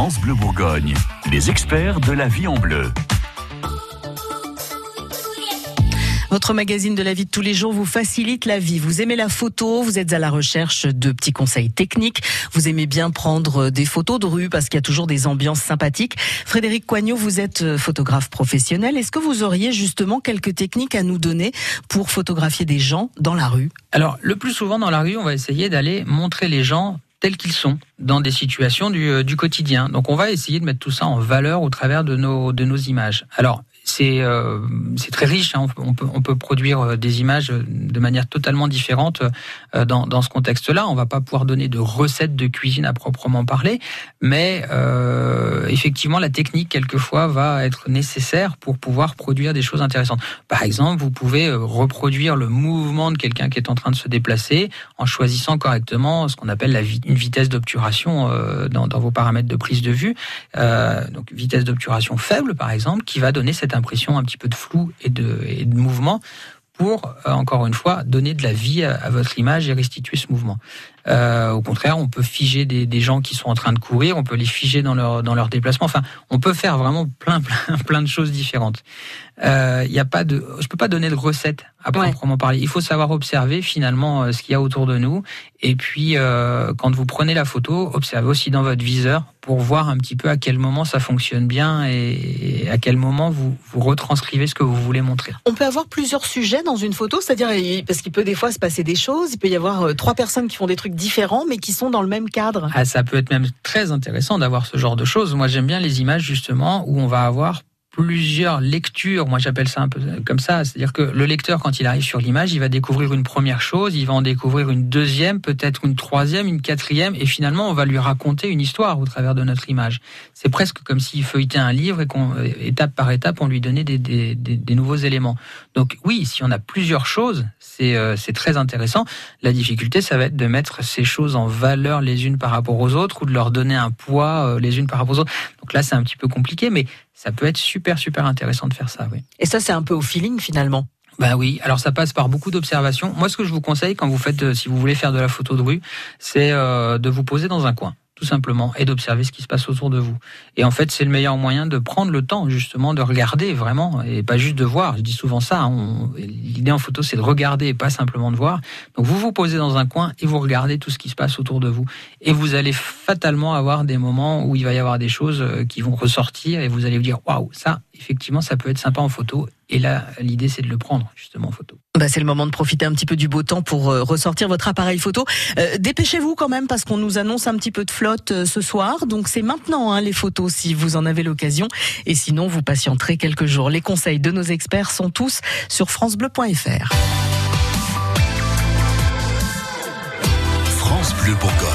France Bleu Bourgogne, les experts de la vie en bleu. Votre magazine de la vie de tous les jours vous facilite la vie. Vous aimez la photo, vous êtes à la recherche de petits conseils techniques, vous aimez bien prendre des photos de rue parce qu'il y a toujours des ambiances sympathiques. Frédéric Coignot, vous êtes photographe professionnel. Est-ce que vous auriez justement quelques techniques à nous donner pour photographier des gens dans la rue? Alors, le plus souvent dans la rue, on va essayer d'aller montrer les gens tels qu'ils sont dans des situations du, euh, du, quotidien. Donc on va essayer de mettre tout ça en valeur au travers de nos, de nos images. Alors c'est euh, c'est très riche. Hein. On, peut, produire euh, des images de manière totalement différente euh, dans, ce contexte-là. On va pas pouvoir donner de recettes de cuisine à proprement parler, mais euh, effectivement, la technique quelquefois va être nécessaire pour pouvoir produire des choses intéressantes. Par exemple, vous pouvez reproduire le mouvement de quelqu'un qui est en train de se déplacer en choisissant correctement ce qu'on appelle une vitesse d'obturation dans, dans, vos paramètres de prise de vue. donc vitesse d'obturation faible, par exemple, qui va donner cette un petit peu de flou et de, mouvement pour, euh, encore une fois, donner de la vie à votre image et restituer ce mouvement. Euh, au contraire, on peut figer des, des, gens qui sont en train de courir, on peut les figer dans leur dans leur déplacement. Enfin, on peut faire vraiment plein plein plein de choses différentes. Il euh, y a pas de, je peux pas donner de recette à proprement parler. Il faut savoir observer finalement euh, ce qu'il y a autour de nous. Et puis, euh, quand vous prenez la photo, observez aussi dans votre viseur pour voir un petit peu à quel moment ça fonctionne bien et à quel moment vous vous retranscrivez ce que vous voulez montrer. On peut avoir plusieurs sujets dans une photo, c'est-à-dire parce qu'il peut des fois se passer des choses. Il peut y avoir euh, trois personnes qui font des trucs différents, mais qui sont dans le même cadre. Ah, ça peut être même très intéressant d'avoir ce genre de choses. Moi, j'aime bien les images justement où on va avoir plusieurs lectures. Moi, j'appelle ça un peu comme ça. C'est-à-dire que le lecteur, quand il arrive sur l'image, il va découvrir une première chose, il va en découvrir une deuxième, peut-être une troisième, une quatrième, et finalement, on va lui raconter une histoire au travers de notre image. C'est presque comme s'il feuilletait un livre et qu'on, étape par étape, on lui donnait des, des, des, des, nouveaux éléments. Donc oui, si on a plusieurs choses, c'est, euh, c'est très intéressant. La difficulté, ça va être de mettre ces choses en valeur les unes par rapport aux autres ou de leur donner un poids euh, les unes par rapport aux autres. Donc là, c'est un petit peu compliqué, mais ça peut être super, super intéressant de faire ça, oui. Et ça, c'est un peu au feeling finalement. Ben oui, alors ça passe par beaucoup d'observations. Moi, ce que je vous conseille quand vous faites, euh, si vous voulez faire de la photo de rue, c'est euh, de vous poser dans un coin tout simplement, et d'observer ce qui se passe autour de vous. Et en fait, c'est le meilleur moyen de prendre le temps, justement, de regarder vraiment, et pas juste de voir. Je dis souvent ça, hein, l'idée en photo, c'est de regarder et pas simplement de voir. Donc, vous vous posez dans un coin et vous regardez tout ce qui se passe autour de vous. Et vous allez fatalement avoir des moments où il va y avoir des choses euh, qui vont ressortir et vous allez vous dire, waouh, ça, effectivement, ça peut être sympa en photo. Et là, l'idée, c'est de le prendre, justement, en photo. Bah, c'est le moment de profiter un petit peu du beau temps pour euh, ressortir votre appareil photo. Euh, dépêchez-vous quand même parce qu'on nous annonce un petit peu de flotte euh, ce soir. Donc c'est maintenant hein, les photos si vous en avez l'occasion. Et sinon, vous patienterez quelques jours. Les conseils de nos experts sont tous sur francebleu.fr. France Bleu Bourgogne.